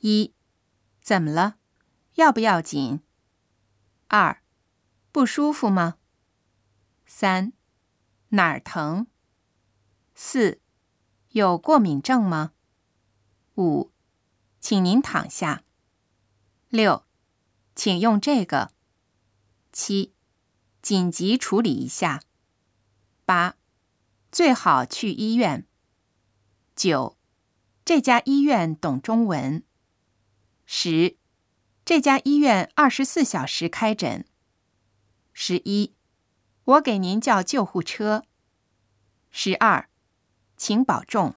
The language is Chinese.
一，怎么了？要不要紧？二，不舒服吗？三，哪儿疼？四，有过敏症吗？五，请您躺下。六，请用这个。七，紧急处理一下。八，最好去医院。九，这家医院懂中文。十，这家医院二十四小时开诊。十一，我给您叫救护车。十二，请保重。